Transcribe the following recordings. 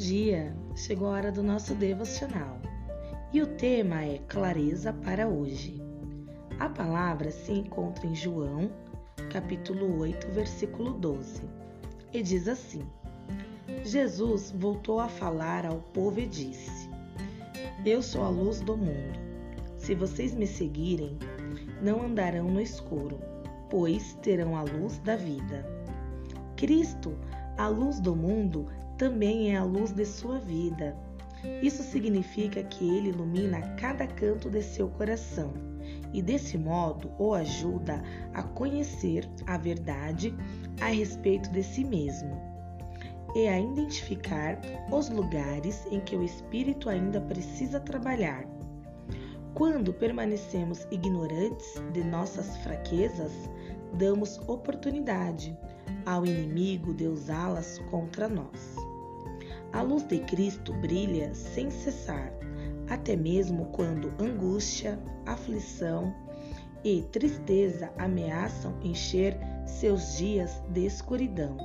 dia! Chegou a hora do nosso devocional e o tema é Clareza para hoje. A palavra se encontra em João, capítulo 8, versículo 12, e diz assim: Jesus voltou a falar ao povo e disse: Eu sou a luz do mundo. Se vocês me seguirem, não andarão no escuro, pois terão a luz da vida. Cristo, a luz do mundo, também é a luz de sua vida. Isso significa que ele ilumina cada canto de seu coração e, desse modo, o ajuda a conhecer a verdade a respeito de si mesmo e a identificar os lugares em que o espírito ainda precisa trabalhar. Quando permanecemos ignorantes de nossas fraquezas, damos oportunidade ao inimigo de usá-las contra nós. A luz de Cristo brilha sem cessar, até mesmo quando angústia, aflição e tristeza ameaçam encher seus dias de escuridão.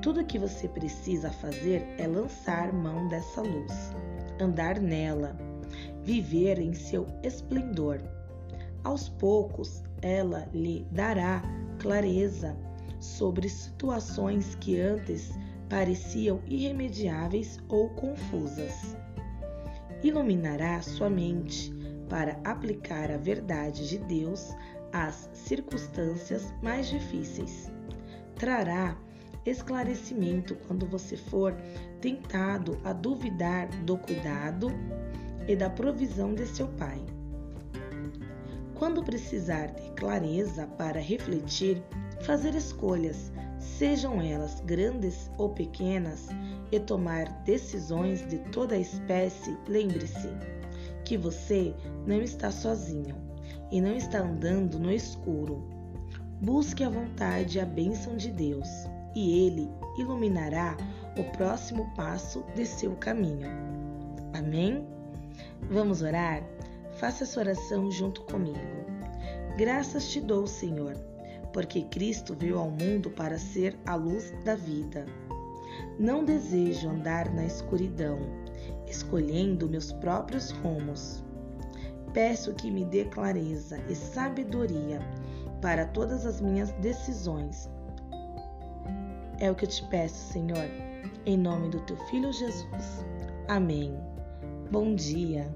Tudo o que você precisa fazer é lançar mão dessa luz, andar nela, viver em seu esplendor. Aos poucos, ela lhe dará clareza sobre situações que antes pareciam irremediáveis ou confusas. Iluminará sua mente para aplicar a verdade de Deus às circunstâncias mais difíceis. Trará esclarecimento quando você for tentado a duvidar do cuidado e da provisão de seu Pai. Quando precisar de clareza para refletir, fazer escolhas, sejam elas grandes ou pequenas, e tomar decisões de toda espécie, lembre-se que você não está sozinho e não está andando no escuro. Busque a vontade a bênção de Deus, e Ele iluminará o próximo passo de seu caminho. Amém? Vamos orar? Faça essa oração junto comigo. Graças te dou, Senhor porque Cristo veio ao mundo para ser a luz da vida. Não desejo andar na escuridão, escolhendo meus próprios rumos. Peço que me dê clareza e sabedoria para todas as minhas decisões. É o que eu te peço, Senhor, em nome do teu filho Jesus. Amém. Bom dia.